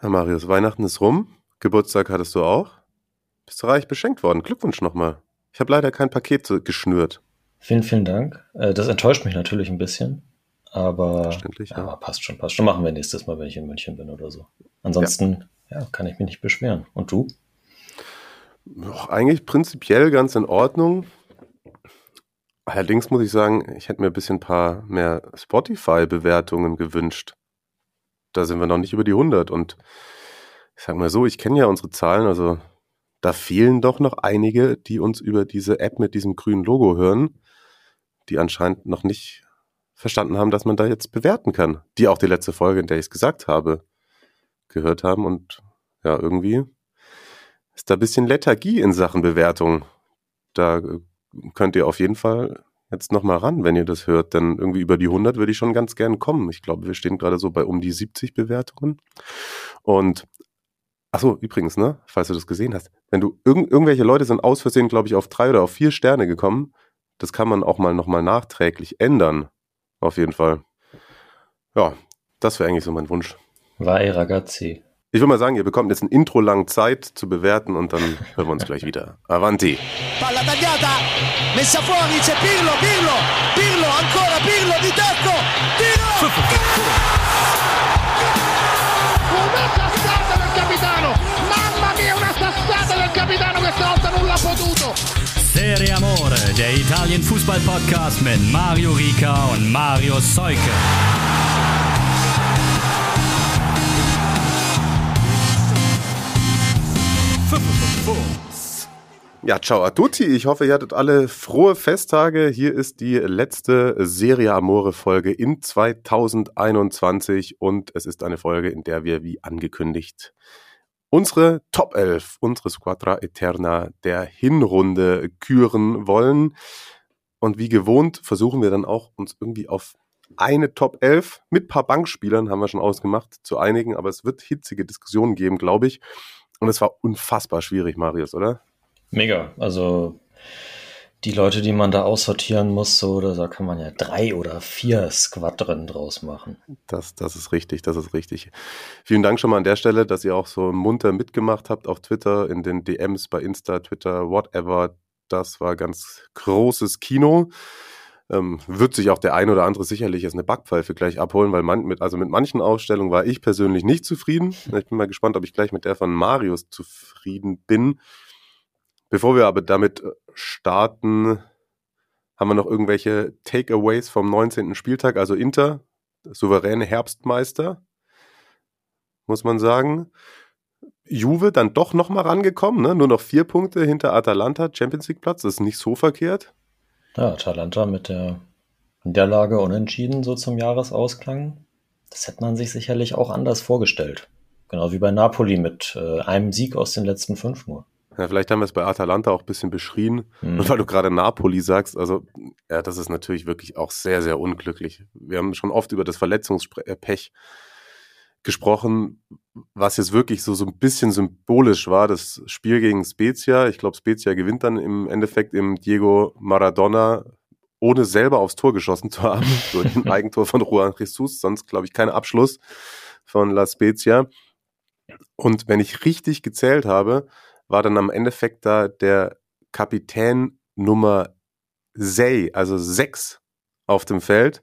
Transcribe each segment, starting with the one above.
Herr Marius, Weihnachten ist rum. Geburtstag hattest du auch. Bist du reich beschenkt worden. Glückwunsch nochmal. Ich habe leider kein Paket geschnürt. Vielen, vielen Dank. Äh, das enttäuscht mich natürlich ein bisschen. Aber, ja. aber passt schon, passt schon. Machen wir nächstes Mal, wenn ich in München bin oder so. Ansonsten ja. ja kann ich mich nicht beschweren. Und du? Doch, eigentlich prinzipiell ganz in Ordnung. Allerdings muss ich sagen, ich hätte mir ein bisschen ein paar mehr Spotify-Bewertungen gewünscht. Da sind wir noch nicht über die 100 und ich sag mal so, ich kenne ja unsere Zahlen, also da fehlen doch noch einige, die uns über diese App mit diesem grünen Logo hören, die anscheinend noch nicht verstanden haben, dass man da jetzt bewerten kann. Die auch die letzte Folge, in der ich es gesagt habe, gehört haben und ja, irgendwie ist da ein bisschen Lethargie in Sachen Bewertung. Da äh, könnt ihr auf jeden Fall jetzt nochmal ran, wenn ihr das hört, denn irgendwie über die 100 würde ich schon ganz gern kommen. Ich glaube, wir stehen gerade so bei um die 70 Bewertungen. Und Achso, übrigens, ne, falls du das gesehen hast, wenn du irg irgendwelche Leute sind aus Versehen, glaube ich, auf drei oder auf vier Sterne gekommen, das kann man auch mal nochmal nachträglich ändern. Auf jeden Fall. Ja, das wäre eigentlich so mein Wunsch. Vai ragazzi. Ich würde mal sagen, ihr bekommt jetzt ein Intro lang Zeit zu bewerten und dann hören wir uns gleich wieder. Avanti. Palla tagliata, messa fuori, c'è Pirlo, Pirlo, Pirlo, ancora Pirlo di tacco, tiro! Una sassata del capitano, mamma mia una sassata del capitano questa volta non l'ha potuto. Serie Amore, der Italien Fußball Podcast mit Mario Rica und Mario Seuke. Ja, ciao a tutti. Ich hoffe, ihr hattet alle frohe Festtage. Hier ist die letzte Serie Amore Folge in 2021 und es ist eine Folge, in der wir, wie angekündigt, unsere Top 11, unsere Squadra Eterna der Hinrunde küren wollen. Und wie gewohnt versuchen wir dann auch uns irgendwie auf eine Top 11 mit paar Bankspielern, haben wir schon ausgemacht, zu einigen. Aber es wird hitzige Diskussionen geben, glaube ich. Und es war unfassbar schwierig, Marius, oder? Mega. Also die Leute, die man da aussortieren muss, so, da kann man ja drei oder vier Squadren draus machen. Das, das ist richtig, das ist richtig. Vielen Dank schon mal an der Stelle, dass ihr auch so munter mitgemacht habt auf Twitter, in den DMs bei Insta, Twitter, whatever. Das war ganz großes Kino. Ähm, wird sich auch der ein oder andere sicherlich jetzt eine Backpfeife gleich abholen, weil man mit, also mit manchen Ausstellungen war ich persönlich nicht zufrieden. Ich bin mal gespannt, ob ich gleich mit der von Marius zufrieden bin. Bevor wir aber damit äh, starten, haben wir noch irgendwelche Takeaways vom 19. Spieltag, also Inter, souveräne Herbstmeister, muss man sagen. Juve dann doch nochmal rangekommen, ne? nur noch vier Punkte hinter Atalanta, Champions League Platz, das ist nicht so verkehrt. Ja, Atalanta mit der Niederlage unentschieden so zum Jahresausklang. Das hätte man sich sicherlich auch anders vorgestellt. Genau wie bei Napoli mit äh, einem Sieg aus den letzten fünf nur. Ja, vielleicht haben wir es bei Atalanta auch ein bisschen beschrien. Mhm. Und weil du gerade Napoli sagst, also ja, das ist natürlich wirklich auch sehr, sehr unglücklich. Wir haben schon oft über das Verletzungspech gesprochen, was jetzt wirklich so, so ein bisschen symbolisch war, das Spiel gegen Spezia. Ich glaube, Spezia gewinnt dann im Endeffekt im Diego Maradona, ohne selber aufs Tor geschossen zu haben, durch ein Eigentor von Juan Jesus, sonst glaube ich kein Abschluss von La Spezia. Und wenn ich richtig gezählt habe, war dann am Endeffekt da der Kapitän Nummer 6, also 6 auf dem Feld.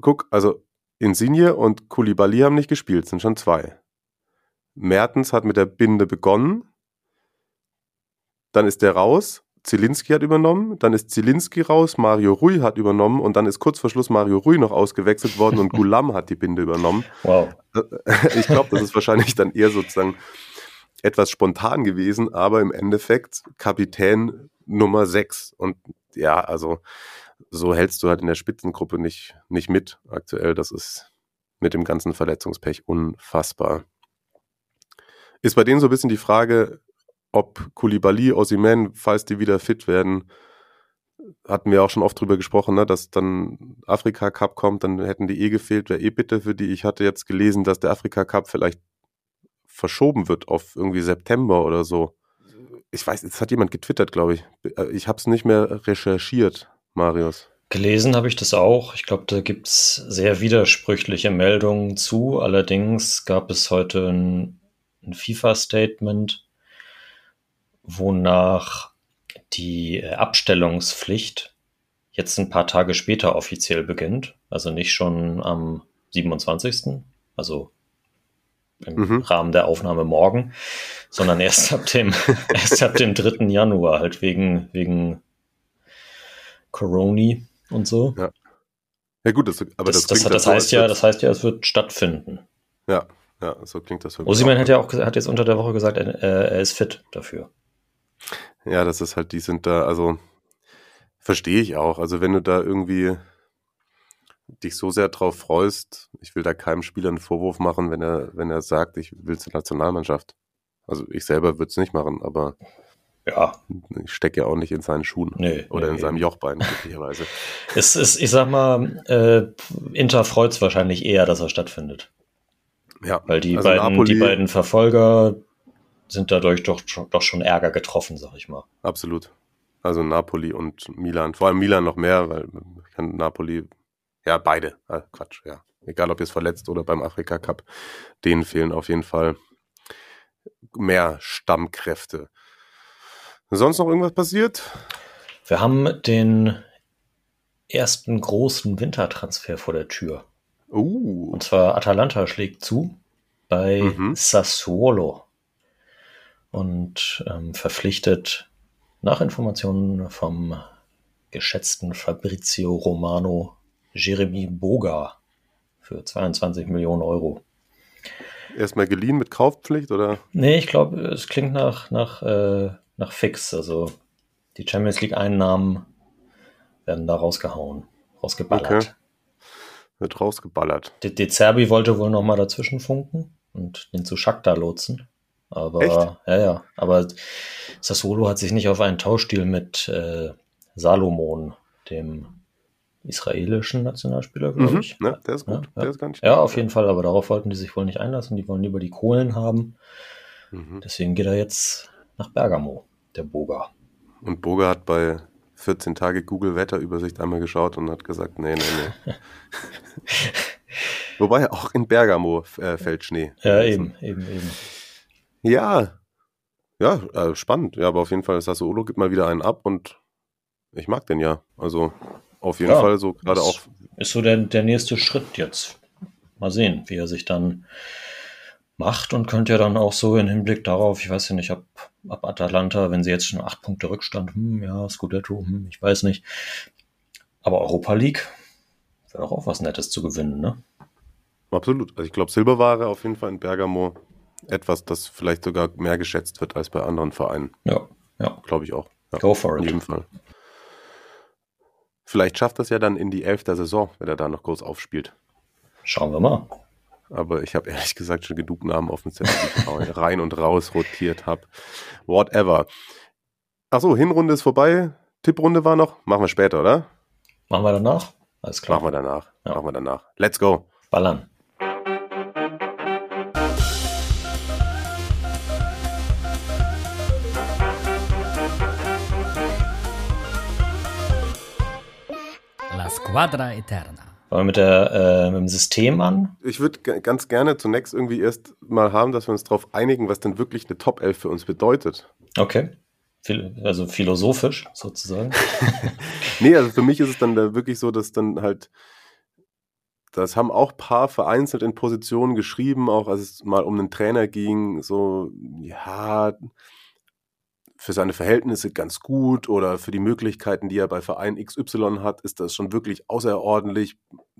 Guck, also Insigne und Koulibaly haben nicht gespielt, sind schon zwei. Mertens hat mit der Binde begonnen. Dann ist der raus. Zielinski hat übernommen. Dann ist Zielinski raus. Mario Rui hat übernommen. Und dann ist kurz vor Schluss Mario Rui noch ausgewechselt worden und Gulam hat die Binde übernommen. Wow. Ich glaube, das ist wahrscheinlich dann eher sozusagen etwas spontan gewesen, aber im Endeffekt Kapitän Nummer 6. Und ja, also so hältst du halt in der Spitzengruppe nicht, nicht mit aktuell. Das ist mit dem ganzen Verletzungspech unfassbar. Ist bei denen so ein bisschen die Frage, ob Koulibaly, Osimen, falls die wieder fit werden, hatten wir auch schon oft drüber gesprochen, ne, dass dann Afrika Cup kommt, dann hätten die eh gefehlt, wäre eh bitte für die. Ich hatte jetzt gelesen, dass der Afrika Cup vielleicht verschoben wird auf irgendwie September oder so. Ich weiß, jetzt hat jemand getwittert, glaube ich. Äh, ich habe es nicht mehr recherchiert, Marius. Gelesen habe ich das auch. Ich glaube, da gibt es sehr widersprüchliche Meldungen zu. Allerdings gab es heute ein, ein FIFA-Statement, wonach die Abstellungspflicht jetzt ein paar Tage später offiziell beginnt. Also nicht schon am 27. Also im mhm. Rahmen der Aufnahme morgen, sondern erst ab dem, erst ab dem 3. Januar, halt wegen, wegen Coroni und so. Ja. Ja gut, das, aber das, das, das, das heißt so, ja, das heißt ja, es wird stattfinden. Ja, ja, so klingt das. Osiman hat ja auch hat jetzt unter der Woche gesagt, er, er ist fit dafür. Ja, das ist halt, die sind da, also verstehe ich auch. Also wenn du da irgendwie dich so sehr drauf freust, ich will da keinem Spieler einen Vorwurf machen, wenn er, wenn er sagt, ich will zur Nationalmannschaft. Also ich selber würde es nicht machen, aber ja. Ich stecke ja auch nicht in seinen Schuhen nee, oder nee, in seinem Jochbein, möglicherweise. es ist, ich sag mal, äh, Inter freut es wahrscheinlich eher, dass er stattfindet. Ja. Weil die, also beiden, Napoli, die beiden Verfolger sind dadurch doch, doch schon Ärger getroffen, sag ich mal. Absolut. Also Napoli und Milan. Vor allem Milan noch mehr, weil kann Napoli, ja, beide. Ah, Quatsch, ja. Egal ob jetzt verletzt oder beim Afrika Cup, denen fehlen auf jeden Fall mehr Stammkräfte. Sonst noch irgendwas passiert? Wir haben den ersten großen Wintertransfer vor der Tür. Uh. Und zwar Atalanta schlägt zu bei mhm. Sassuolo und ähm, verpflichtet nach Informationen vom geschätzten Fabrizio Romano Jeremy Boga für 22 Millionen Euro. Erstmal geliehen mit Kaufpflicht oder? Nee, ich glaube, es klingt nach, nach äh, nach fix. Also die Champions League-Einnahmen werden da rausgehauen, rausgeballert. Okay. Wird rausgeballert. De, De Zerbi wollte wohl noch mal dazwischen funken und den zu Shakhtar lotsen. Aber Echt? ja, ja. Aber Sassuolo hat sich nicht auf einen Tauschdeal mit äh, Salomon, dem israelischen Nationalspieler, glaube mhm. ich. Ne, der ist gut. Ja, der ist ganz ja, auf jeden Fall, aber darauf wollten die sich wohl nicht einlassen. Die wollen lieber die Kohlen haben. Mhm. Deswegen geht er jetzt nach Bergamo, der Boga. Und Boga hat bei 14 Tage Google Wetterübersicht einmal geschaut und hat gesagt, nee, nee, nee. Wobei auch in Bergamo äh, fällt Schnee. Ja, eben, eben, eben. Ja, ja, äh, spannend. Ja, aber auf jeden Fall, Sassuolo gibt mal wieder einen ab und ich mag den ja. Also auf jeden ja, Fall so gerade auch. Ist so der, der nächste Schritt jetzt. Mal sehen, wie er sich dann macht und könnte ja dann auch so im Hinblick darauf, ich weiß ja nicht, ob, ob Atalanta, wenn sie jetzt schon acht Punkte Rückstand, hm, ja, Scudetto, hm, ich weiß nicht. Aber Europa League wäre doch auch was Nettes zu gewinnen, ne? Absolut. Also ich glaube, Silberware auf jeden Fall in Bergamo etwas, das vielleicht sogar mehr geschätzt wird als bei anderen Vereinen. Ja, ja. Glaube ich auch. Ja, Go for it. In jedem Fall. Vielleicht schafft das ja dann in die elfte Saison, wenn er da noch groß aufspielt. Schauen wir mal aber ich habe ehrlich gesagt schon genug Namen auf dem Zettel, die ich rein und raus rotiert habe. Whatever. Achso, Hinrunde ist vorbei. Tipprunde war noch. Machen wir später, oder? Machen wir danach? Alles klar. Machen wir danach. Ja. Machen wir danach. Let's go. Ballern. La Squadra Eterna. Fangen wir mit, der, äh, mit dem System an? Ich würde ganz gerne zunächst irgendwie erst mal haben, dass wir uns darauf einigen, was denn wirklich eine Top 11 für uns bedeutet. Okay. Also philosophisch sozusagen. nee, also für mich ist es dann da wirklich so, dass dann halt, das haben auch paar vereinzelt in Positionen geschrieben, auch als es mal um einen Trainer ging, so, ja, für seine Verhältnisse ganz gut oder für die Möglichkeiten, die er bei Verein XY hat, ist das schon wirklich außerordentlich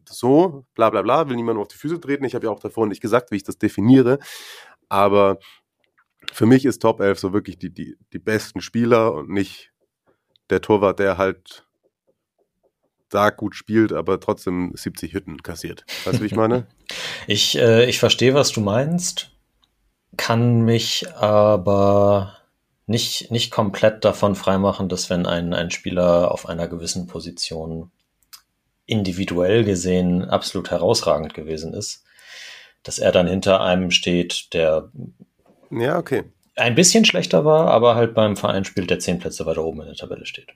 so, bla bla bla, will niemand auf die Füße treten. Ich habe ja auch davor nicht gesagt, wie ich das definiere, aber für mich ist Top 11 so wirklich die, die, die besten Spieler und nicht der Torwart, der halt da gut spielt, aber trotzdem 70 Hütten kassiert. Weißt du, wie ich meine? ich, äh, ich verstehe, was du meinst, kann mich aber nicht, nicht komplett davon freimachen, dass wenn ein, ein Spieler auf einer gewissen Position individuell gesehen absolut herausragend gewesen ist, dass er dann hinter einem steht, der ja, okay. ein bisschen schlechter war, aber halt beim Verein spielt, der zehn Plätze weiter oben in der Tabelle steht.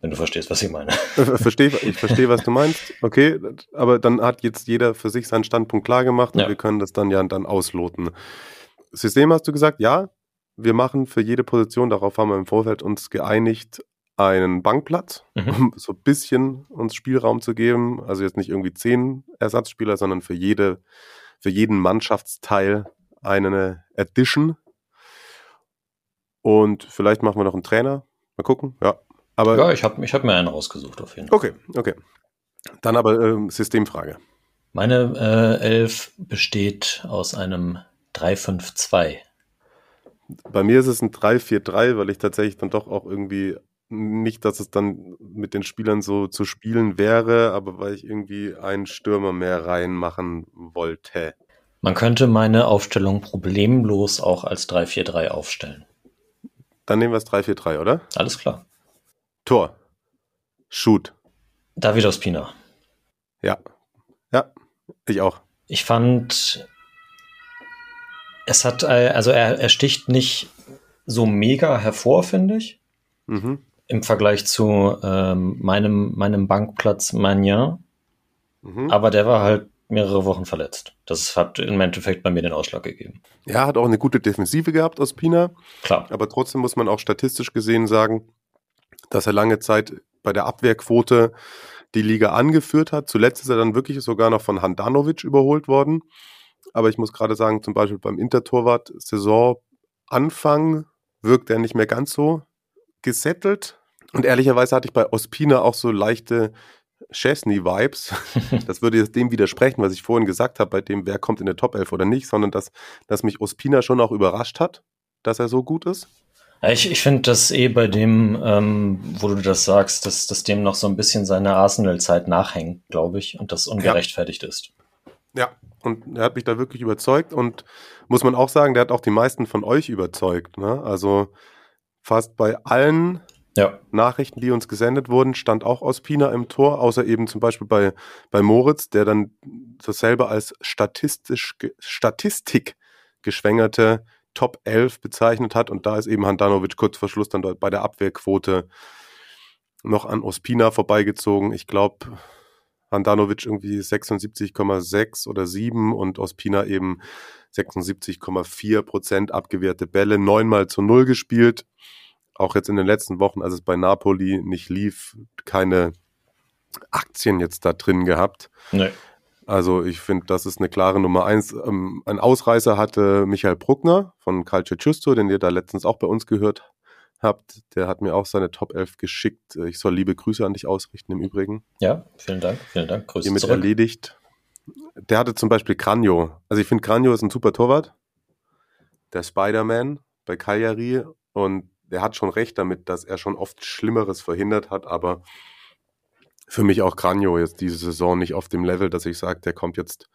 wenn du verstehst, was ich meine. Verstehe, ich verstehe, was du meinst. Okay, aber dann hat jetzt jeder für sich seinen Standpunkt klar gemacht und Ja. wir können das dann ja dann ausloten. System hast du gesagt, ja, wir machen für jede Position, darauf haben wir im Vorfeld uns geeinigt, einen Bankplatz, Mhm. um so ein bisschen uns Spielraum zu geben. Also jetzt nicht irgendwie zehn Ersatzspieler, sondern für jede, für jeden Mannschaftsteil eine Addition. Und vielleicht machen wir noch einen Trainer. Mal gucken, ja. Aber Ja, ich habe ich hab mir einen rausgesucht auf jeden Fall. Okay, okay. Dann aber ähm, Systemfrage. Meine äh, Elf besteht aus einem 3-5-2. Bei mir ist es ein 3-4-3, weil ich tatsächlich dann doch auch irgendwie nicht, dass es dann mit den Spielern so zu spielen wäre, aber weil ich irgendwie einen Stürmer mehr reinmachen wollte. Man könnte meine Aufstellung problemlos auch als 3-4-3 aufstellen. Dann nehmen wir es 3-4-3, oder? Alles klar. Tor. Shoot. David Ospina. Ja. Ja, ich auch. Ich fand, es hat, äh, also er, er sticht nicht so mega hervor, finde ich, Mhm. im Vergleich zu ähm, meinem, meinem Bankplatz Magnin. Mhm. Aber der war halt mehrere Wochen verletzt. Das hat im Endeffekt bei mir den Ausschlag gegeben. Ja, hat auch eine gute Defensive gehabt aus Pina. Klar. Aber trotzdem muss man auch statistisch gesehen sagen, dass er lange Zeit bei der Abwehrquote die Liga angeführt hat. Zuletzt ist er dann wirklich sogar noch von Handanovic überholt worden. Aber ich muss gerade sagen, zum Beispiel beim Intertorwart Saisonanfang wirkt er nicht mehr ganz so gesettelt. Und ehrlicherweise hatte ich bei Ospina auch so leichte Chesney-Vibes. Das würde jetzt dem widersprechen, was ich vorhin gesagt habe, bei dem, wer kommt in der Top 11 oder nicht, sondern dass, dass mich Ospina schon auch überrascht hat, dass er so gut ist. Ja, Ich, ich finde das eh bei dem, ähm, wo du das sagst, dass, dass dem noch so ein bisschen seine Arsenal-Zeit nachhängt, glaube ich, und das ungerechtfertigt ist. Ja, und er hat mich da wirklich überzeugt und muss man auch sagen, der hat auch die meisten von euch überzeugt. Ne? Also fast bei allen Ja, Nachrichten, die uns gesendet wurden, stand auch Ospina im Tor, außer eben zum Beispiel bei, bei Moritz, der dann dasselbe als statistisch, Statistik geschwängerte Top 11 bezeichnet hat und da ist eben Handanovic kurz vor Schluss dann dort bei der Abwehrquote noch an Ospina vorbeigezogen. Ich glaube, Handanovic irgendwie 76,6 oder 7 und Ospina eben 76,4 Prozent abgewehrte Bälle, neunmal zu null gespielt. Auch jetzt in den letzten Wochen, als es bei Napoli nicht lief, keine Aktien jetzt da drin gehabt. ne. Also ich finde, das ist eine klare Nummer eins. Ähm, ein Ausreißer hatte Michael Bruckner von Calcio Giusto, den ihr da letztens auch bei uns gehört habt. Der hat mir auch seine Top 11 geschickt. Ich soll liebe Grüße an dich ausrichten im Übrigen. Ja, vielen Dank, vielen Dank. Grüße Hiermit zurück. erledigt. Der hatte zum Beispiel Cranio. Also ich finde, Cranio ist ein super Torwart. Der Spider-Man bei Cagliari. Und der hat schon recht damit, dass er schon oft Schlimmeres verhindert hat. Aber für mich auch Cranio jetzt diese Saison nicht auf dem Level, dass ich sage, der kommt jetzt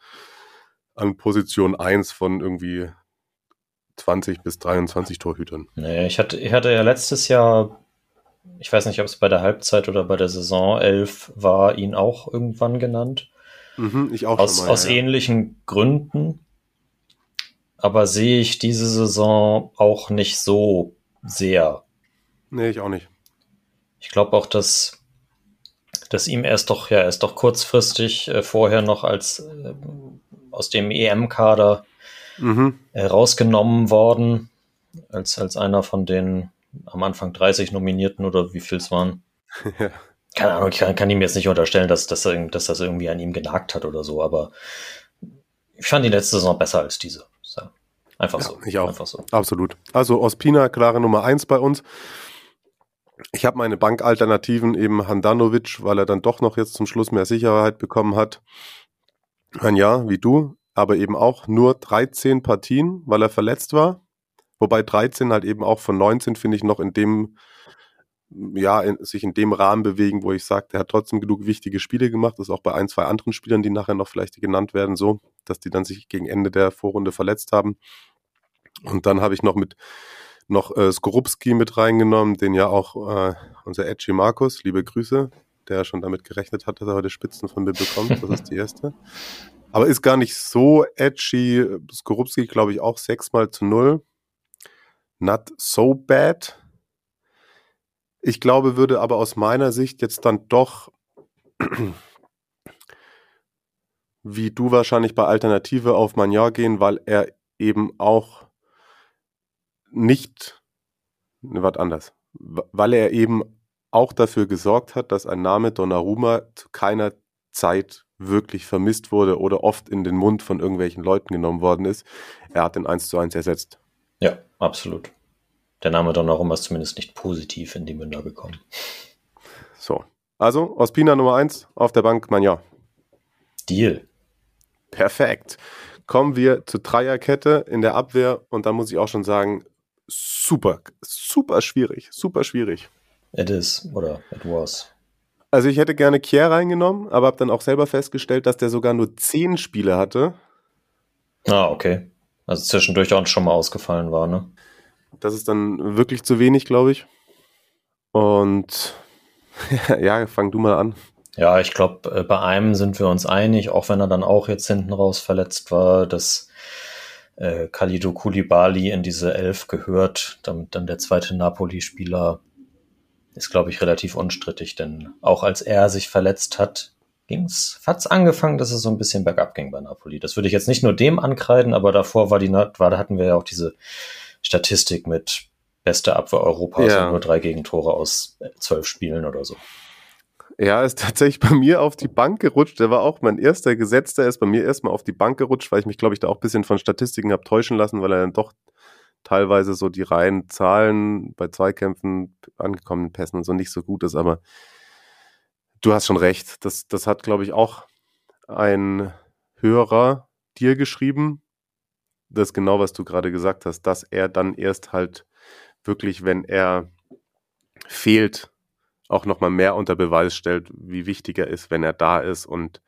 an Position 1 von irgendwie 20 bis 23 Torhütern. Nee, ich hatte, ich hatte ja letztes Jahr, ich weiß nicht, ob es bei der Halbzeit oder bei der Saison 11 war, ihn auch irgendwann genannt. Mhm, ich auch Aus, schon mal. aus ja. ähnlichen Gründen. Aber sehe ich diese Saison auch nicht so sehr. Nee, ich auch nicht. Ich glaube auch, dass, dass ihm erst doch, ja, er ist doch kurzfristig äh, vorher noch als äh, aus dem EM-Kader Mhm. äh, rausgenommen worden, als, als einer von den am Anfang 30 Nominierten oder wie viel es waren. Ja. Keine Ahnung, ich kann, kann ihm jetzt nicht unterstellen, dass, dass, dass das irgendwie an ihm genagt hat oder so, aber ich fand die letzte Saison besser als diese. So. Einfach Ja, so. ich auch. Einfach so. Absolut. Also Ospina, klare Nummer eins bei uns. Ich habe meine Bankalternativen eben Handanovic, weil er dann doch noch jetzt zum Schluss mehr Sicherheit bekommen hat. Ein Jahr, wie du, aber eben auch nur 13 Partien, weil er verletzt war. Wobei 13 halt eben auch von 19, finde ich, noch in dem, ja, in, sich in dem Rahmen bewegen, wo ich sage, der hat trotzdem genug wichtige Spiele gemacht. Das ist auch bei ein, zwei anderen Spielern, die nachher noch vielleicht genannt werden, so, dass die dann sich gegen Ende der Vorrunde verletzt haben. Und dann habe ich noch mit noch äh, Skorupski mit reingenommen, den ja auch äh, unser Edgy Markus, liebe Grüße, der schon damit gerechnet hat, dass er heute Spitzen von mir bekommt. Das ist die erste. Aber ist gar nicht so edgy. Skorupski, glaube ich, auch sechsmal zu null. Not so bad. Ich glaube, würde aber aus meiner Sicht jetzt dann doch, wie du wahrscheinlich bei Alternative auf Magnar gehen, weil er eben auch nicht, ne, was anders, weil er eben auch dafür gesorgt hat, dass ein Name Donnarumma zu keiner Zeit wirklich vermisst wurde oder oft in den Mund von irgendwelchen Leuten genommen worden ist. Er hat den 1 zu 1 ersetzt. Ja, absolut. Der Name Donnarumma ist zumindest nicht positiv in die Münder gekommen. So. Also, Ospina Nummer 1 auf der Bank, Manja. Deal. Perfekt. Kommen wir zur Dreierkette in der Abwehr und da muss ich auch schon sagen, super, super schwierig, super schwierig. It is oder it was. Also ich hätte gerne Kier reingenommen, aber habe dann auch selber festgestellt, dass der sogar nur zehn Spiele hatte. Ah, okay. Also zwischendurch auch schon mal ausgefallen war, ne? Das ist dann wirklich zu wenig, glaube ich. Und ja, fang du mal an. Ja, ich glaube, äh, bei einem sind wir uns einig, auch wenn er dann auch jetzt hinten raus verletzt war, dass äh, Khalidou Koulibaly in diese Elf gehört, damit dann der zweite Napoli-Spieler ist, glaube ich, relativ unstrittig, denn auch als er sich verletzt hat, ging's, hat's angefangen, dass es so ein bisschen bergab ging bei Napoli. Das würde ich jetzt nicht nur dem ankreiden, aber davor war die, war, da hatten wir ja auch diese Statistik mit beste Abwehr Europas ja. und nur drei Gegentore aus zwölf Spielen oder so. Ja, ist tatsächlich bei mir auf die Bank gerutscht. Der war auch mein erster Gesetzter, ist bei mir erstmal auf die Bank gerutscht, weil ich mich, glaube ich, da auch ein bisschen von Statistiken habe täuschen lassen, weil er dann doch teilweise so die reinen Zahlen bei Zweikämpfen, angekommenen Pässen und so nicht so gut ist. Aber du hast schon recht. Das, das hat, glaube ich, auch ein Hörer dir geschrieben. Das ist genau, was du gerade gesagt hast, dass er dann erst halt wirklich, wenn er fehlt, auch nochmal mehr unter Beweis stellt, wie wichtig er ist, wenn er da ist. Und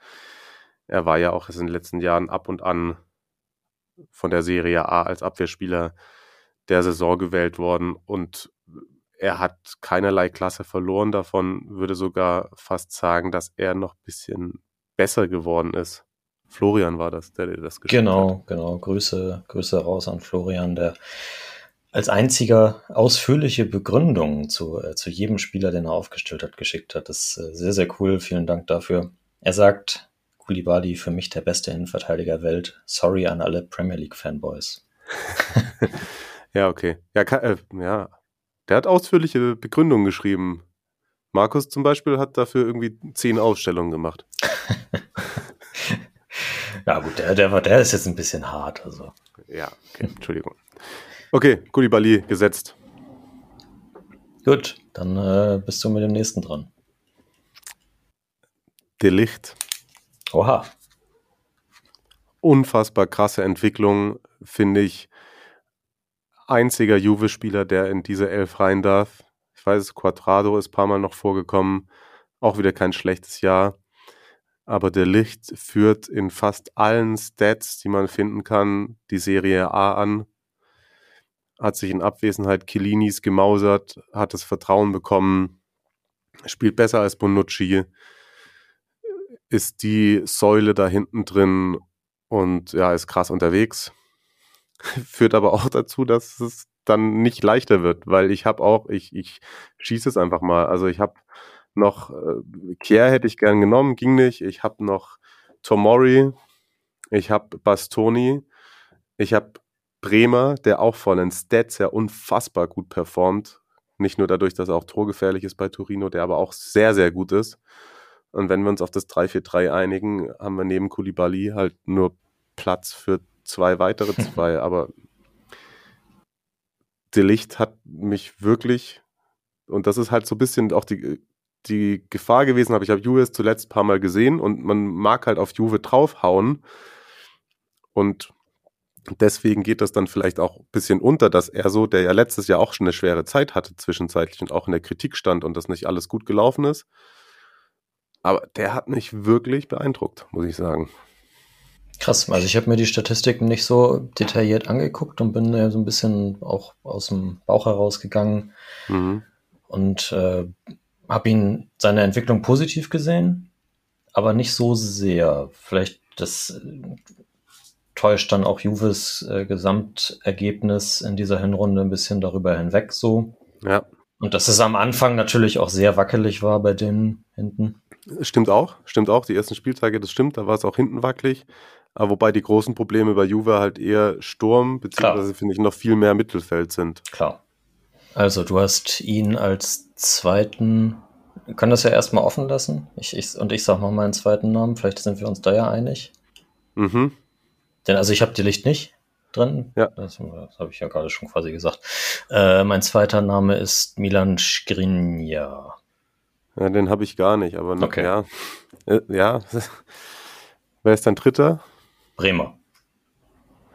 er war ja auch in den letzten Jahren ab und an von der Serie A als Abwehrspieler der Saison gewählt worden und er hat keinerlei Klasse verloren davon, würde sogar fast sagen, dass er noch ein bisschen besser geworden ist. Florian war das, der dir das geschickt genau, hat. Genau, genau. Grüße, Grüße raus an Florian, der als einziger ausführliche Begründung zu, äh, zu jedem Spieler, den er aufgestellt hat, geschickt hat. Das ist äh, sehr, sehr cool. Vielen Dank dafür. Er sagt, Koulibaly für mich der beste Innenverteidiger Welt. Sorry an alle Premier League Fanboys. ja, okay. Ja, kann, äh, ja, der hat ausführliche Begründungen geschrieben. Markus zum Beispiel hat dafür irgendwie zehn Ausstellungen gemacht. ja, gut, der, der, der ist jetzt ein bisschen hart. Also. Ja, okay, Entschuldigung. Okay, Kulibali gesetzt. Gut, dann äh, bist du mit dem nächsten dran. Delicht. Oha. Unfassbar krasse Entwicklung, finde ich. Einziger Juve-Spieler, der in diese Elf rein darf. Ich weiß, Quadrado ist ein paar Mal noch vorgekommen. Auch wieder kein schlechtes Jahr. Aber der Licht führt in fast allen Stats, die man finden kann, die Serie A an hat sich in Abwesenheit Kilinis gemausert, hat das Vertrauen bekommen, spielt besser als Bonucci, ist die Säule da hinten drin und ja, ist krass unterwegs. Führt aber auch dazu, dass es dann nicht leichter wird, weil ich habe auch, ich, ich schieße es einfach mal. Also ich habe noch, äh, Kier hätte ich gern genommen, ging nicht. Ich habe noch Tomori, ich habe Bastoni, ich habe Bremer, der auch von den Stats her unfassbar gut performt. Nicht nur dadurch, dass er auch torgefährlich ist bei Torino, der aber auch sehr, sehr gut ist. Und wenn wir uns auf das 3-4-3 einigen, haben wir neben Kulibali halt nur Platz für zwei weitere zwei. aber Delicht hat mich wirklich, und das ist halt so ein bisschen auch die, die Gefahr gewesen, aber ich habe Juve zuletzt ein paar Mal gesehen und man mag halt auf Juve draufhauen. Und deswegen geht das dann vielleicht auch ein bisschen unter, dass er so, der ja letztes Jahr auch schon eine schwere Zeit hatte zwischenzeitlich und auch in der Kritik stand und das nicht alles gut gelaufen ist. Aber der hat mich wirklich beeindruckt, muss ich sagen. Krass, also ich habe mir die Statistiken nicht so detailliert angeguckt und bin äh, so ein bisschen auch aus dem Bauch herausgegangen mhm. und äh, habe ihn seine Entwicklung positiv gesehen, aber nicht so sehr. Vielleicht das täuscht dann auch Juves äh, Gesamtergebnis in dieser Hinrunde ein bisschen darüber hinweg so. Ja. Und dass es am Anfang natürlich auch sehr wackelig war bei denen hinten. Stimmt auch, stimmt auch. Die ersten Spieltage, das stimmt, da war es auch hinten wackelig. Aber wobei die großen Probleme bei Juve halt eher Sturm, beziehungsweise finde ich noch viel mehr Mittelfeld sind. Klar. Also du hast ihn als zweiten, wir können das ja erstmal offen lassen. Ich, ich, und ich sag mal meinen zweiten Namen, vielleicht sind wir uns da ja einig. Mhm. Denn also ich habe die Licht nicht drin. Ja. Das, das habe ich ja gerade schon quasi gesagt. Äh, mein zweiter Name ist Milan Skriniar. Ja, den habe ich gar nicht, aber noch, Okay. ja. Äh, ja. Wer ist dein dritter? Bremer.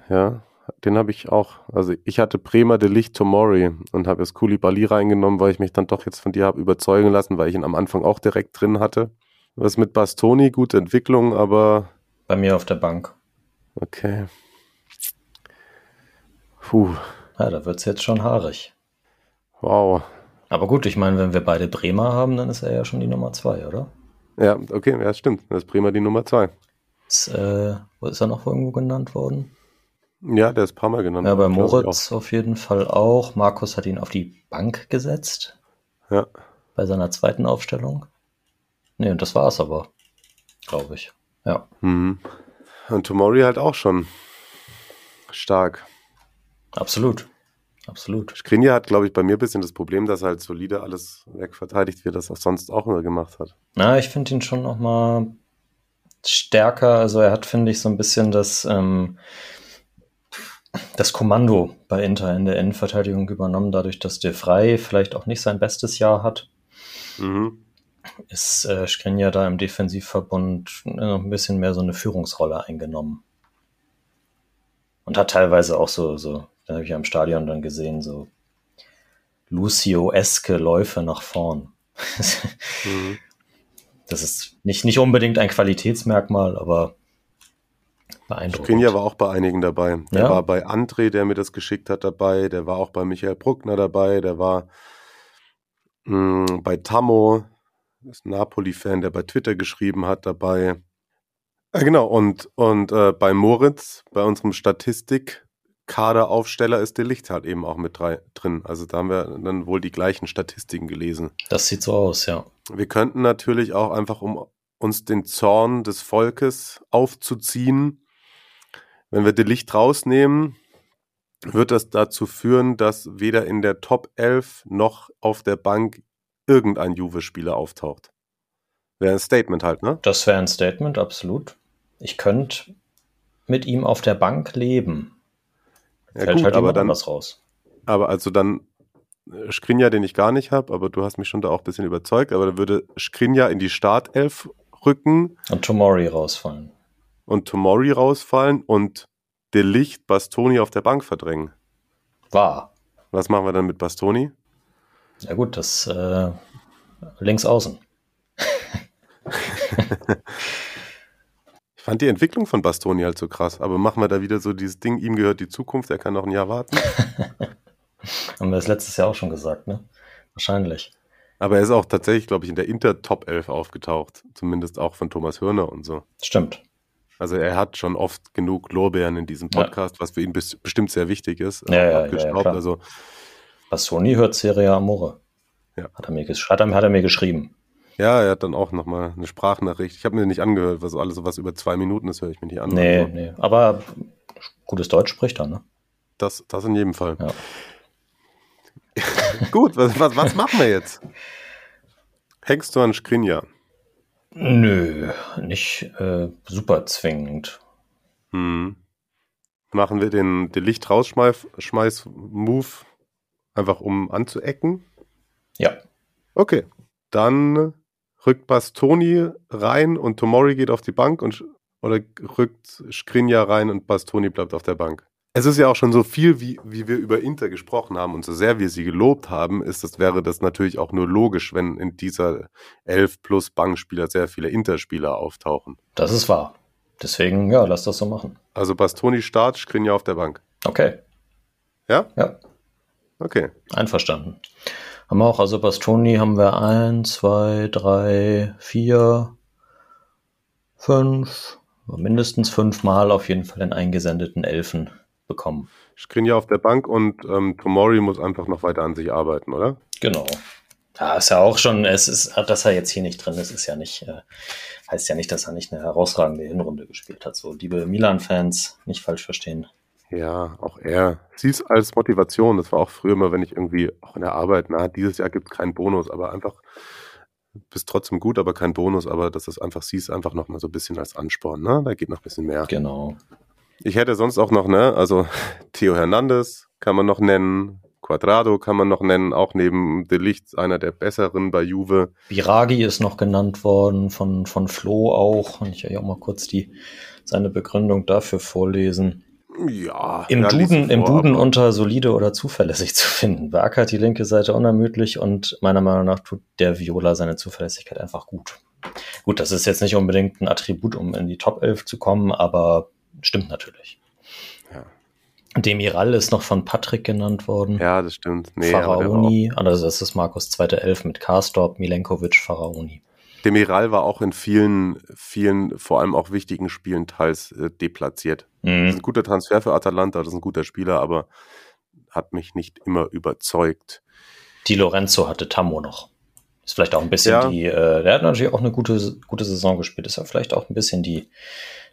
Ja, den habe ich auch. Also ich hatte Bremer de Licht Tomori und habe jetzt Koulibaly reingenommen, weil ich mich dann doch jetzt von dir habe überzeugen lassen, weil ich ihn am Anfang auch direkt drin hatte. Was mit Bastoni, gute Entwicklung, aber Bei mir auf der Bank. okay. Puh, Ja, da wird's jetzt schon haarig. wow. Aber gut, ich meine, wenn wir beide Bremer haben, dann ist er ja schon die Nummer zwei, oder? Ja, okay, ja, stimmt. Das ist Bremer die Nummer zwei. Ist, äh, wo ist er noch irgendwo genannt worden? Ja, der ist ein paar Mal genannt. Ja, bei Moritz auf jeden Fall auch. Markus hat ihn auf die Bank gesetzt. auch. Ja, Bei seiner zweiten Aufstellung. Nee, und das war's aber. Glaube ich. Ja. mhm. Und Tomori halt auch schon stark. Absolut. Absolut. Skriniar hat, glaube ich, bei mir ein bisschen das Problem, dass er halt solide alles wegverteidigt wird, das er sonst auch immer gemacht hat. Na, ich finde ihn schon noch mal stärker. Also er hat, finde ich, so ein bisschen das, ähm, das Kommando bei Inter in der Innenverteidigung übernommen, dadurch, dass De Frey vielleicht auch nicht sein bestes Jahr hat. Mhm. ist äh, Skriniar da im Defensivverbund noch ein bisschen mehr so eine Führungsrolle eingenommen. Und hat teilweise auch so, so, da habe ich ja im Stadion dann gesehen, so Lucio-eske Läufe nach vorn. Mhm. Das ist nicht, nicht unbedingt ein Qualitätsmerkmal, aber beeindruckend. Skriniar war auch bei einigen dabei. Der Ja. war bei André, der mir das geschickt hat, dabei. Der war auch bei Michael Bruckner dabei. Der war mh, bei Tammo, das ist ein Napoli-Fan, der bei Twitter geschrieben hat, dabei. Ja, genau. Und, und äh, bei Moritz, bei unserem Statistik-Kaderaufsteller ist der Licht halt eben auch mit drei, drin. Also da haben wir dann wohl die gleichen Statistiken gelesen. Das sieht so aus, ja. Wir könnten natürlich auch einfach, um uns den Zorn des Volkes aufzuziehen, wenn wir die Licht rausnehmen, wird das dazu führen, dass weder in der Top 11 noch auf der Bank irgendein Juve-Spieler auftaucht. Wäre ein Statement halt, ne? Das wäre ein Statement, absolut. Ich könnte mit ihm auf der Bank leben. Ja, Fällt gut, halt aber dann, anders raus. aber also dann Skriniar, den ich gar nicht habe, aber du hast mich schon da auch ein bisschen überzeugt, aber dann würde Skriniar in die Startelf rücken Und Tomori rausfallen. und Tomori rausfallen und De Licht Bastoni auf der Bank verdrängen. War. Was machen wir dann mit Bastoni? Ja gut, das äh, links außen. Ich fand die Entwicklung von Bastoni halt so krass, aber machen wir da wieder so dieses Ding, ihm gehört die Zukunft, er kann noch ein Jahr warten. Haben wir das letztes Jahr auch schon gesagt, ne? Wahrscheinlich. Aber er ist auch tatsächlich, glaube ich, in der Inter-Top 11 aufgetaucht. Zumindest auch von Thomas Hörner und so. Stimmt. Also er hat schon oft genug Lorbeeren in diesem Ja. Podcast, was für ihn bes- bestimmt sehr wichtig ist. Ja, ja, ja, abgestaubt. ja, klar. also Bastoni hört Serie Amore. Ja. Hat, er mir hat, er, hat er mir geschrieben. ja, er hat dann auch nochmal eine Sprachnachricht. Ich habe mir nicht angehört, was alles so was über zwei Minuten ist, höre ich mir nicht an. Nee, Also, nee. Aber gutes Deutsch spricht er, ne? das, das in jedem Fall. Ja. Gut, was, was, was machen wir jetzt? Hängst du an Skrinja? Nö, nicht äh, super zwingend. Hm. Machen wir den, den Licht-Rausschmeiß-Move einfach um anzuecken? Ja, Okay. Dann rückt Bastoni rein und Tomori geht auf die Bank und oder rückt Skrinja rein und Bastoni bleibt auf der Bank. Es ist ja auch schon so viel, wie, wie wir über Inter gesprochen haben und so sehr wir sie gelobt haben, ist das, wäre das natürlich auch nur logisch, wenn in dieser 11 plus Bankspieler sehr viele Interspieler auftauchen. das ist wahr. Deswegen, ja, lass das so machen. Also Bastoni Start, Skrinja auf der Bank. Okay. Ja? Ja, Okay. einverstanden. Haben wir auch, also Bastoni haben wir ein, zwei, drei, vier, fünf, mindestens fünfmal auf jeden Fall den eingesendeten Elfen bekommen. Skriniar auf der Bank und ähm, Tomori muss einfach noch weiter an sich arbeiten, oder? Genau. Ja, ist ja auch schon, es ist, dass er jetzt hier nicht drin ist, ist ja nicht, äh, heißt ja nicht, dass er nicht eine herausragende Hinrunde gespielt hat. So, liebe Milan-Fans, nicht falsch verstehen. Ja, auch er. Sieh es als Motivation. Das war auch früher immer, wenn ich irgendwie auch in der Arbeit, na, dieses Jahr gibt es keinen Bonus, aber einfach bist trotzdem gut, aber kein Bonus, aber dass das einfach siehst, einfach nochmal so ein bisschen als Ansporn, ne? Da geht noch ein bisschen mehr. Genau. Ich hätte sonst auch noch, ne, also Theo Hernandez kann man noch nennen, Quadrado kann man noch nennen, auch neben De Licht einer der besseren bei Juve. Biragi ist noch genannt worden, von, von Flo auch. Und ich will auch mal kurz die, seine Begründung dafür vorlesen. Ja. Im ja, Duden, im vor, Duden unter solide oder zuverlässig zu finden. Beackert die linke Seite unermüdlich und meiner Meinung nach tut der Viola seine Zuverlässigkeit einfach gut. Gut, das ist jetzt nicht unbedingt ein Attribut, um in die Top 11 zu kommen, aber stimmt natürlich. Ja. Demiral ist noch von Patrick genannt worden. Ja, das stimmt. Nee, Pharaoni, also das ist Markus zweite Elf mit Karstorp, Milenkovic, Pharaoni. Demiral war auch in vielen, vielen, vor allem auch wichtigen Spielen teils äh, deplatziert. Das ist Mhm. ein guter Transfer für Atalanta, das ist ein guter Spieler, aber hat mich nicht immer überzeugt. Die Lorenzo hatte Tammo noch. Ist vielleicht auch ein bisschen Ja. die, äh, der hat natürlich auch eine gute, gute Saison gespielt. Ist ja vielleicht auch ein bisschen die,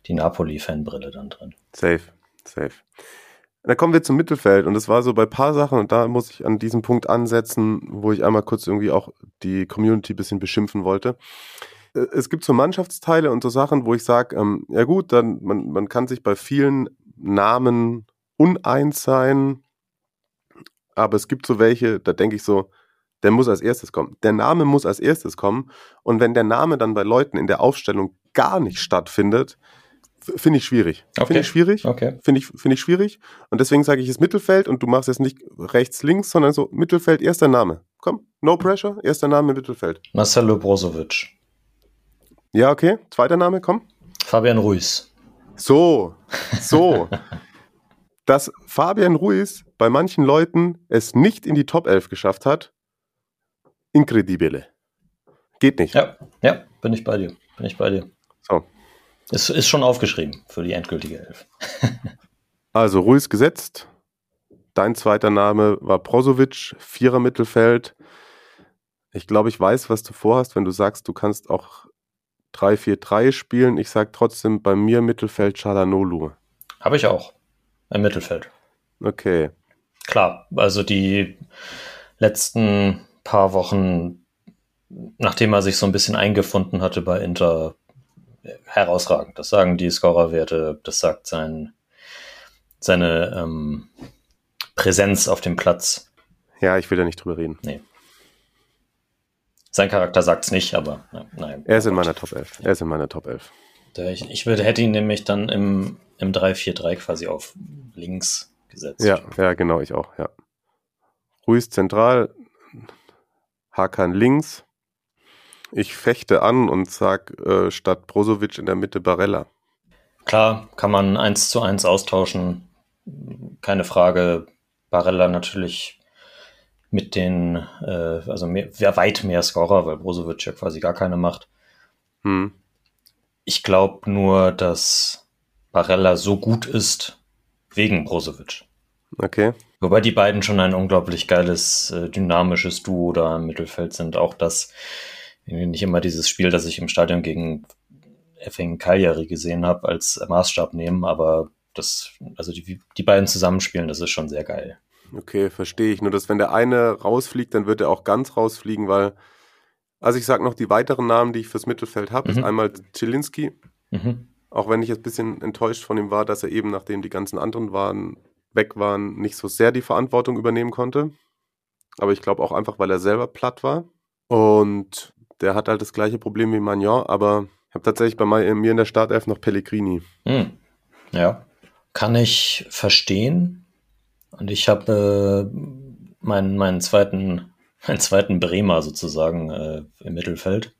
die Napoli-Fanbrille dann drin. Safe, safe. Dann kommen wir zum Mittelfeld und das war so bei paar Sachen und da muss ich an diesem Punkt ansetzen, wo ich einmal kurz irgendwie auch die Community ein bisschen beschimpfen wollte. Äh, Es gibt so Mannschaftsteile und so Sachen, wo ich sage, ähm, ja gut, dann man, man kann sich bei vielen Namen uneins sein, aber es gibt so welche, da denke ich so, der muss als erstes kommen. Der Name muss als erstes kommen und wenn der Name dann bei Leuten in der Aufstellung gar nicht stattfindet, finde ich schwierig. Okay. Finde ich schwierig. Okay. Finde ich, finde ich schwierig. Und deswegen sage ich es Mittelfeld und du machst jetzt nicht rechts, links, sondern so Mittelfeld, erster Name. Komm, no pressure, erster Name Mittelfeld. Marcelo Brozovic. Ja, okay. Zweiter Name, komm. Fabian Ruiz. So, so. Dass Fabian Ruiz bei manchen Leuten es nicht in die Top 11 geschafft hat, incredibile. Geht nicht. Ja, ja, bin ich bei dir. Bin ich bei dir. So. Ist, ist schon aufgeschrieben für die endgültige Elf. Also Ruiz gesetzt. Dein zweiter Name war Prosovic, Vierer Mittelfeld. Ich glaube, ich weiß, was du vorhast, wenn du sagst, du kannst auch 3-4-3 spielen. Ich sage trotzdem bei mir Mittelfeld Chalanolu. Habe ich auch. Im Mittelfeld. Okay. Klar, also die letzten paar Wochen, nachdem er sich so ein bisschen eingefunden hatte bei Inter, herausragend. Das sagen die Scorerwerte, das sagt sein, seine ähm, Präsenz auf dem Platz. Ja, ich will da nicht drüber reden. Sein Charakter sagt es nicht, aber ne, nein. Er ist in meiner Top 11. Er ist in meiner Top 11. Der- Ich, ich würde, hätte ihn nämlich dann im, im 3-4-3 quasi auf links gesetzt. Ja, ja, genau, ich auch, ja. Ruiz zentral, Hakan links. Ich fechte an und sag äh, statt Brozovic in der Mitte Barella. Klar, kann man eins zu eins austauschen. Keine Frage. Barella natürlich mit den, äh, also mehr, weit mehr Scorer, weil Brozovic ja quasi gar keine macht. Hm. Ich glaube nur, dass Barella so gut ist wegen Brozovic. Okay. Wobei die beiden schon ein unglaublich geiles, äh, dynamisches Duo da im Mittelfeld sind. Auch das, nicht immer dieses Spiel, das ich im Stadion gegen Effing Cagliari gesehen habe, als Maßstab nehmen, aber das, also die, die beiden zusammenspielen, das ist schon sehr geil. Okay, verstehe ich. Nur, dass wenn der eine rausfliegt, dann wird er auch ganz rausfliegen, weil, also ich sag noch die weiteren Namen, die ich fürs Mittelfeld habe, Mhm. ist einmal Zielinski, Mhm. auch wenn ich jetzt ein bisschen enttäuscht von ihm war, dass er eben, nachdem die ganzen anderen waren, weg waren, nicht so sehr die Verantwortung übernehmen konnte. Aber ich glaube auch einfach, weil er selber platt war. Und der hat halt das gleiche Problem wie Magnon, aber ich habe tatsächlich bei mir in der Startelf noch Pellegrini. Hm. Ja, kann ich verstehen. Und ich habe äh, meinen, meinen zweiten, meinen zweiten Bremer sozusagen äh, im Mittelfeld.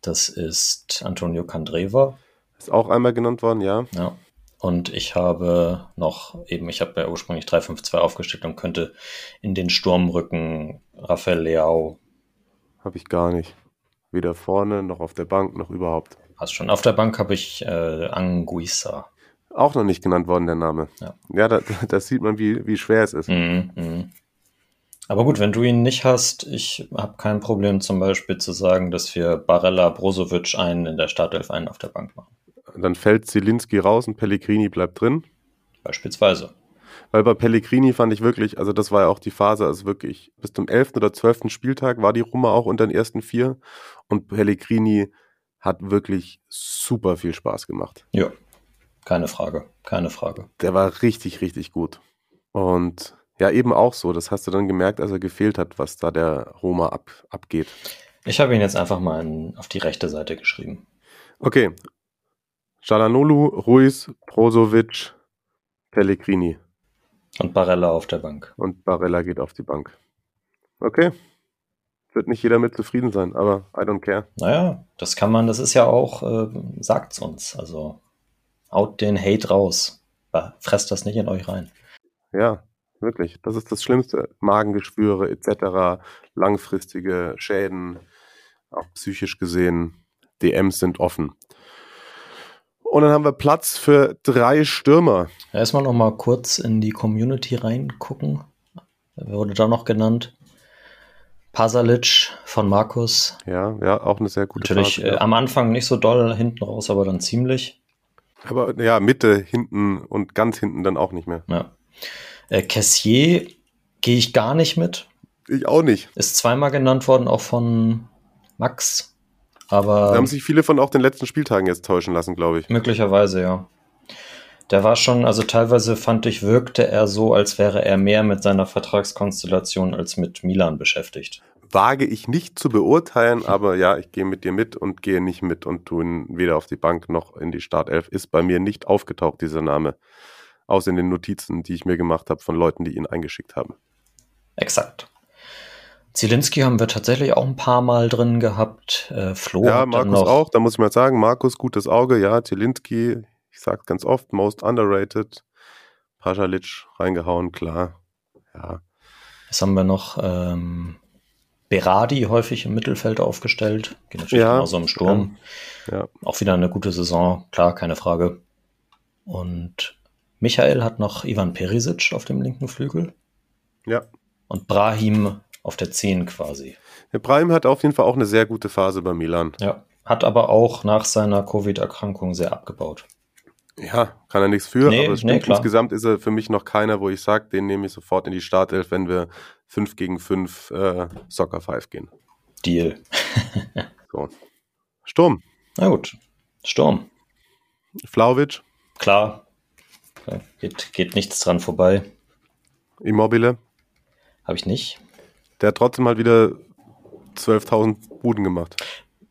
Das ist Antonio Candreva. Ist auch einmal genannt worden, ja. Ja. Und ich habe noch eben, ich habe ja ursprünglich 3-5-2 aufgestellt und könnte in den Sturm rücken Rafael Leao. Habe ich gar nicht. Weder vorne, noch auf der Bank, noch überhaupt. Passt schon. Auf der Bank habe ich äh, Anguissa. Auch noch nicht genannt worden, der Name. Ja, ja da, das sieht man, wie, wie schwer es ist. Mhm, mhm. Aber gut, wenn du ihn nicht hast, ich habe kein Problem zum Beispiel zu sagen, dass wir Barella, Brozovic einen in der Startelf, einen auf der Bank machen. Dann fällt Zielinski raus und Pellegrini bleibt drin. Beispielsweise. Weil bei Pellegrini fand ich wirklich, also das war ja auch die Phase, also wirklich bis zum 11. oder 12. Spieltag war die Roma auch unter den ersten vier und Pellegrini hat wirklich super viel Spaß gemacht. Ja, keine Frage, keine Frage. Der war richtig, richtig gut. Und ja, eben auch so. Das hast du dann gemerkt, als er gefehlt hat, was da der Roma ab, abgeht. Ich habe ihn jetzt einfach mal in, auf die rechte Seite geschrieben. Okay. Jalanolu, Ruiz, Brozovic, Pellegrini. Und Barella auf der Bank. Und Barella geht auf die Bank. Okay. Wird nicht jeder mit zufrieden sein, aber I don't care. Naja, das kann man, das ist ja auch, äh, sagt's uns. Also haut den Hate raus. Fresst das nicht in euch rein. Ja, Wirklich, das ist das Schlimmste. Magengeschwüre etc., langfristige Schäden, auch psychisch gesehen. DMs sind offen. Und dann haben wir Platz für drei Stürmer. Erstmal noch mal kurz in die Community reingucken. Wer wurde da noch genannt? Pasalic von Markus. Ja, ja, auch eine sehr gute Natürlich ja. äh, am Anfang nicht so doll, hinten raus, aber dann ziemlich. Aber ja, Mitte, hinten und ganz hinten dann auch nicht mehr. Ja. Äh, Cassier gehe ich gar nicht mit. Ich auch nicht. Ist zweimal genannt worden, auch von Max. Aber. Da haben sich viele von auch den letzten Spieltagen jetzt täuschen lassen, glaube ich. Möglicherweise, ja. Der war schon, also teilweise fand ich, wirkte er so, als wäre er mehr mit seiner Vertragskonstellation als mit Milan beschäftigt. Wage ich nicht zu beurteilen, aber ja, ich gehe mit dir mit und gehe nicht mit und tun weder auf die Bank noch in die Startelf. Ist bei mir nicht aufgetaucht, dieser Name aus in den Notizen, die ich mir gemacht habe von Leuten, die ihn eingeschickt haben. Exakt. Zielinski haben wir tatsächlich auch ein paar Mal drin gehabt. Äh, Flo ja, Markus auch. Da muss ich mal sagen, Markus, gutes Auge. Ja, Zielinski, ich sage ganz oft, most underrated. Pasalic reingehauen, klar. Ja. Was haben wir noch? Ähm, Berardi häufig im Mittelfeld aufgestellt. Geht natürlich ja, genauso im Sturm. Ja. ja. Auch wieder eine gute Saison, klar, keine Frage. Und Michael hat noch Ivan Perisic auf dem linken Flügel. Ja. Und Brahim auf der 10 quasi. Ja, Brahim hat auf jeden Fall auch eine sehr gute Phase bei Milan. Ja. Hat aber auch nach seiner Covid-Erkrankung sehr abgebaut. Ja, kann er nichts für, nee, aber nee, insgesamt ist er für mich noch keiner, wo ich sage, den nehme ich sofort in die Startelf, wenn wir 5 gegen 5 äh, Soccer 5 gehen. Deal. so. Sturm. Na gut. Sturm. Flauwitsch. Klar, Geht, geht nichts dran vorbei. Immobile? Habe ich nicht. Der hat trotzdem mal wieder 12.000 Buden gemacht.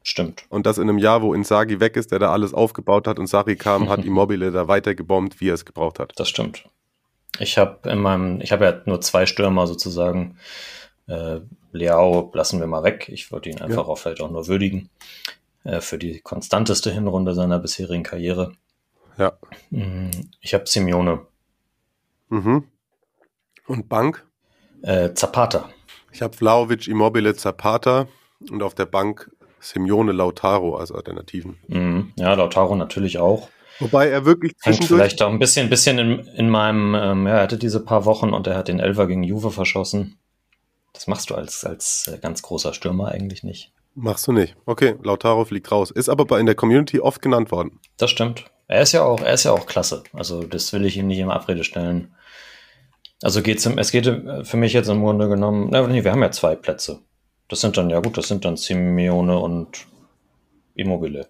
Stimmt. Und das in einem Jahr, wo Insagi weg ist, der da alles aufgebaut hat und Sari kam, hat Immobile da weiter gebombt, wie er es gebraucht hat. Das stimmt. Ich habe in meinem, ich habe ja nur zwei Stürmer sozusagen. Äh, Leao lassen wir mal weg. Ich wollte ihn einfach ja. auch vielleicht auch nur würdigen äh, für die konstanteste Hinrunde seiner bisherigen Karriere. Ja. Mm, ich habe Simeone. Mhm. Und Bank? Äh, Zapata. Ich habe Vlaovic, Immobile, Zapata und auf der Bank Simeone, Lautaro als Alternativen. Mhm. Ja, Lautaro natürlich auch. Wobei er wirklich zwischendurch... vielleicht auch ein bisschen, bisschen in, in meinem... Ähm, ja, er hatte diese paar Wochen und er hat den Elfer gegen Juve verschossen. Das machst du als, als äh, ganz großer Stürmer eigentlich nicht. Machst du nicht. Okay, Lautaro fliegt raus. Ist aber in der Community oft genannt worden. Das stimmt. Er ist ja auch, er ist ja auch klasse. Also das will ich ihm nicht in Abrede stellen. Also geht's im, es geht für mich jetzt im Grunde genommen, na, nee, wir haben ja zwei Plätze. Das sind dann, ja gut, das sind dann Simeone und Immobile.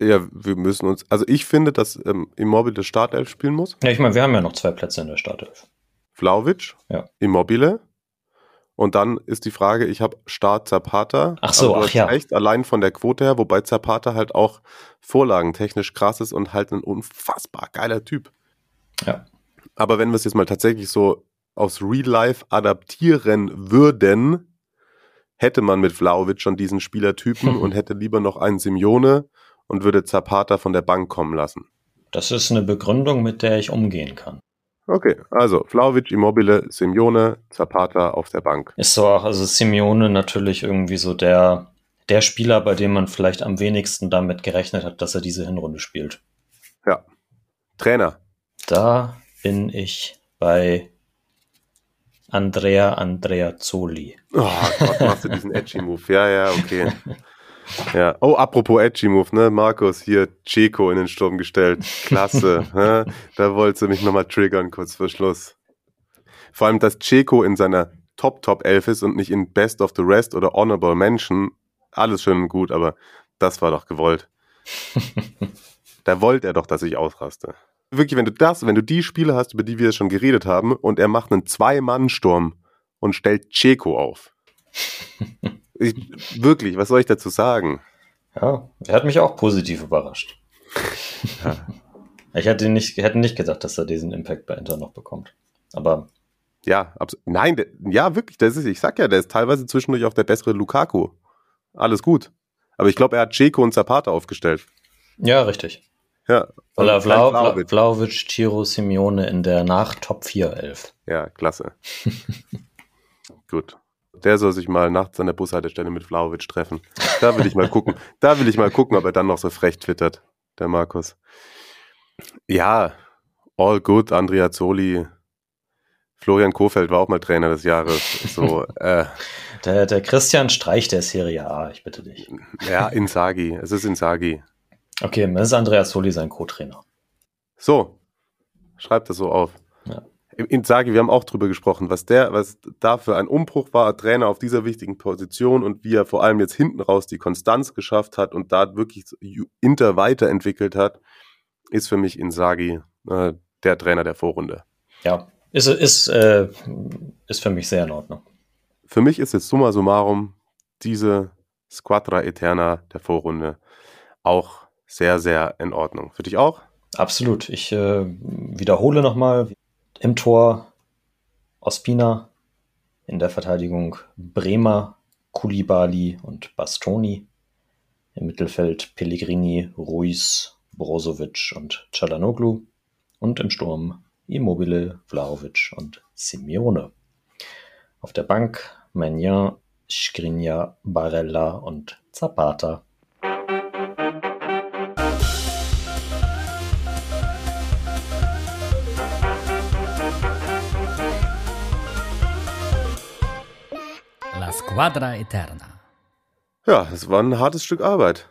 Ja, wir müssen uns, also ich finde, dass ähm, Immobile Startelf spielen muss. Ja, ich meine, wir haben ja noch zwei Plätze in der Startelf. Vlaovic, ja. Immobile, und dann ist die Frage, ich habe Start Zapata. Ach so, ach ja. Echt allein von der Quote her, wobei Zapata halt auch vorlagentechnisch krass ist und halt ein unfassbar geiler Typ. Ja. Aber wenn wir es jetzt mal tatsächlich so aufs Real Life adaptieren würden, hätte man mit Vlaovic schon diesen Spielertypen und hätte lieber noch einen Simeone und würde Zapata von der Bank kommen lassen. Das ist eine Begründung, mit der ich umgehen kann. Okay, also Vlaovic, Immobile, Simeone, Zapata auf der Bank. Ist so auch, also Simeone natürlich irgendwie so der, der Spieler, bei dem man vielleicht am wenigsten damit gerechnet hat, dass er diese Hinrunde spielt. Ja. Trainer. Da bin ich bei Andrea Andrea Zoli. Oh Gott, machst du diesen edgy Move. Ja, ja, okay. Ja. Oh, apropos edgy Move, ne? Markus, hier Checo in den Sturm gestellt. Klasse. hä? da wolltest du mich nochmal triggern, kurz vor Schluss. Vor allem, dass Checo in seiner Top Top 11 ist und nicht in Best of the Rest oder Honorable Mention. Alles schön und gut, aber das war doch gewollt. da wollte er doch, dass ich ausraste. Wirklich, wenn du das, wenn du die Spiele hast, über die wir schon geredet haben, und er macht einen Zwei-Mann-Sturm und stellt Checo auf. Ich, wirklich, was soll ich dazu sagen? Ja, er hat mich auch positiv überrascht. Ja. Ich hätte nicht, hätte nicht gedacht, dass er diesen Impact bei Inter noch bekommt. Aber Ja, nein, der, ja, wirklich, das ist, ich sag ja, der ist teilweise zwischendurch auch der bessere Lukaku. Alles gut. Aber ich glaube, er hat Checo und Zapata aufgestellt. ja, richtig. Ja. Weil er Und Vlau, Vlaovic, Ciro, Simeone in der Nach-Top 4 11. Ja, klasse. Gut. Der soll sich mal nachts an der Bushaltestelle mit Vlaovic treffen. Da will ich mal gucken. Da will ich mal gucken, ob er dann noch so frech twittert, der Markus. Ja, all good, Andrea Zoli. Florian Kofeld war auch mal Trainer des Jahres. So, äh, Der, der Christian Streich der Serie A, ich bitte dich. ja, Insagi. Es ist Insagi. Okay, das ist Andreas Soli sein Co-Trainer. So, schreibt das so auf. Ja. Insagi, wir haben auch drüber gesprochen, was der, was da für ein Umbruch war, Trainer auf dieser wichtigen Position und wie er vor allem jetzt hinten raus die Konstanz geschafft hat und da wirklich Inter weiterentwickelt hat, ist für mich Insagi äh, der Trainer der Vorrunde. Ja, ist, ist, äh, ist für mich sehr in Ordnung. Für mich ist jetzt summa summarum diese Squadra Eterna der Vorrunde auch sehr, sehr in Ordnung. Für dich auch? Absolut. Ich äh, wiederhole nochmal. Im Tor Ospina, in der Verteidigung Bremer, Kulibali und Bastoni. Im Mittelfeld Pellegrini, Ruiz, Brozovic und Cialanoglu. Und im Sturm Immobile, Vlahovic und Simeone. Auf der Bank Magnan, Skriniar, Barella und Zapata. La Squadra Eterna. Ja, das war ein hartes Stück Arbeit.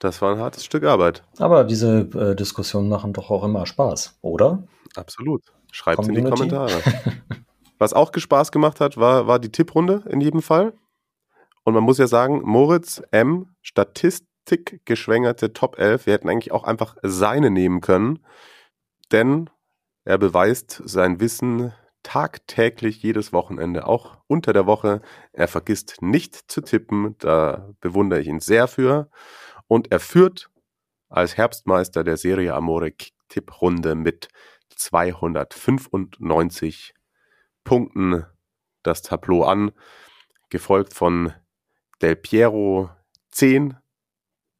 Das war ein hartes Stück Arbeit. Aber diese äh, Diskussionen machen doch auch immer Spaß, oder? Absolut. Schreibt in die. Kommentare. Was auch Spaß gemacht hat, war, war die Tipprunde in jedem Fall. Und man muss ja sagen, Moritz M. Statistik geschwängerte Top 11. Wir hätten eigentlich auch einfach seine nehmen können. Denn er beweist sein Wissen tagtäglich jedes Wochenende, auch unter der Woche. Er vergisst nicht zu tippen. Da bewundere ich ihn sehr für. Und er führt als Herbstmeister der Serie Amore Tipprunde mit 295 Punkten das Tableau an, gefolgt von Del Piero 10,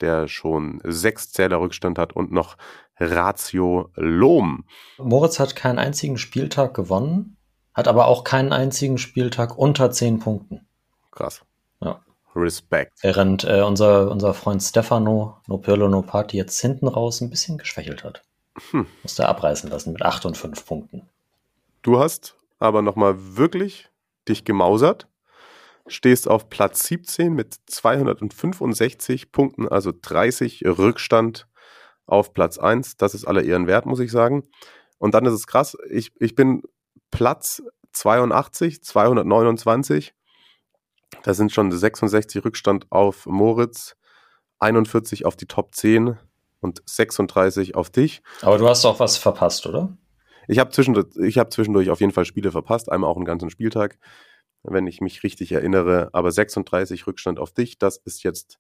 der schon sechs Zähler Rückstand hat und noch Ratio Lohm. Moritz hat keinen einzigen Spieltag gewonnen, hat aber auch keinen einzigen Spieltag unter 10 Punkten. Krass. Ja. Respekt. Während äh, unser, unser Freund Stefano No Pirlo No Party jetzt hinten raus ein bisschen geschwächelt hat. Hm. Musste er abreißen lassen mit 8 und 5 Punkten. Du hast aber nochmal wirklich dich gemausert, stehst auf Platz 17 mit 265 Punkten, also 30 Rückstand auf Platz 1. Das ist aller Ehren wert, muss ich sagen. Und dann ist es krass, ich, ich bin Platz 82, 229. Da sind schon 66 Rückstand auf Moritz, 41 auf die Top 10 und 36 auf dich. Aber du hast auch was verpasst, oder? Ich habe zwischendurch, ich hab zwischendurch auf jeden Fall Spiele verpasst, einmal auch einen ganzen Spieltag, wenn ich mich richtig erinnere. Aber 36 Rückstand auf dich, das ist jetzt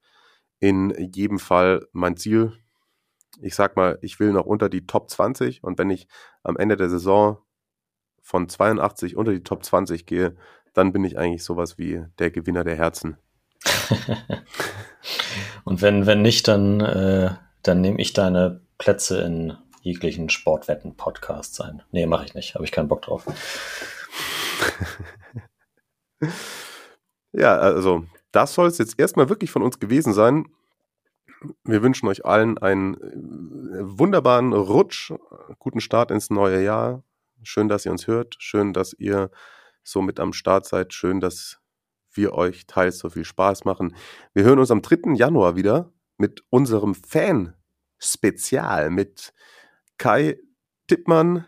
in jedem Fall mein Ziel. Ich sag mal, ich will noch unter die Top 20 und wenn ich am Ende der Saison von 82 unter die Top 20 gehe, dann bin ich eigentlich sowas wie der Gewinner der Herzen. Und wenn, wenn nicht, dann, äh, dann nehme ich deine Plätze in jeglichen Sportwetten-Podcasts ein. Nee, mache ich nicht. Habe ich keinen Bock drauf. Ja, also das soll es jetzt erstmal wirklich von uns gewesen sein. Wir wünschen euch allen einen äh, wunderbaren Rutsch, guten Start ins neue Jahr. Schön, dass ihr uns hört. Schön, dass ihr so mit am Start seid. Schön, dass wir euch teils so viel Spaß machen. Wir hören uns am 3. Januar wieder mit unserem Fan-Spezial mit Kai Tippmann.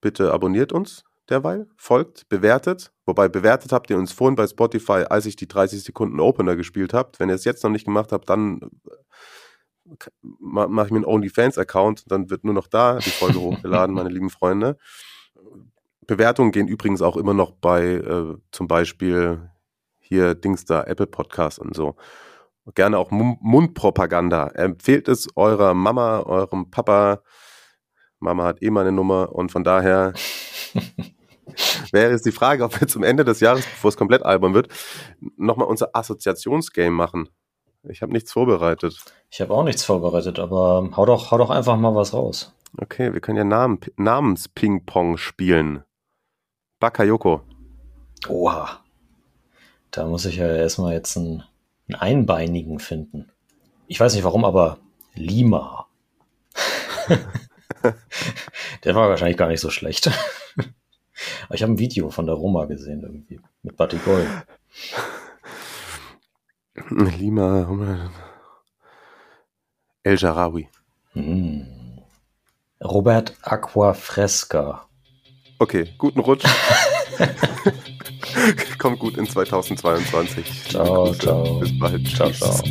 Bitte abonniert uns derweil, folgt, bewertet. Wobei bewertet habt ihr uns vorhin bei Spotify, als ich die 30 Sekunden Opener gespielt habt. Wenn ihr es jetzt noch nicht gemacht habt, dann äh, mache ich mir einen OnlyFans-Account. Dann wird nur noch da die Folge hochgeladen, meine lieben Freunde. Bewertungen gehen übrigens auch immer noch bei äh, zum Beispiel hier Dings da, Apple Podcasts und so. Gerne auch Mundpropaganda. Empfehlt es eurer Mama, eurem Papa. Mama hat eh meine Nummer und von daher wäre es die Frage, ob wir zum Ende des Jahres, bevor es komplett albern wird, nochmal unser Assoziationsgame machen. Ich habe nichts vorbereitet. Ich habe auch nichts vorbereitet, aber hau doch, hau doch einfach mal was raus. Okay, wir können ja Namen, Namens-Ping-Pong spielen. Bakayoko. Oha. Da muss ich ja erstmal jetzt einen, einen Einbeinigen finden. Ich weiß nicht warum, aber Lima. Der war wahrscheinlich gar nicht so schlecht. Aber ich habe ein Video von der Roma gesehen irgendwie mit Gold. Lima El Jarawi. Hm. Robert Aquafresca. Okay, guten Rutsch. Kommt gut in 2022. Ciao, ciao. Bis bald. Ciao, ciao.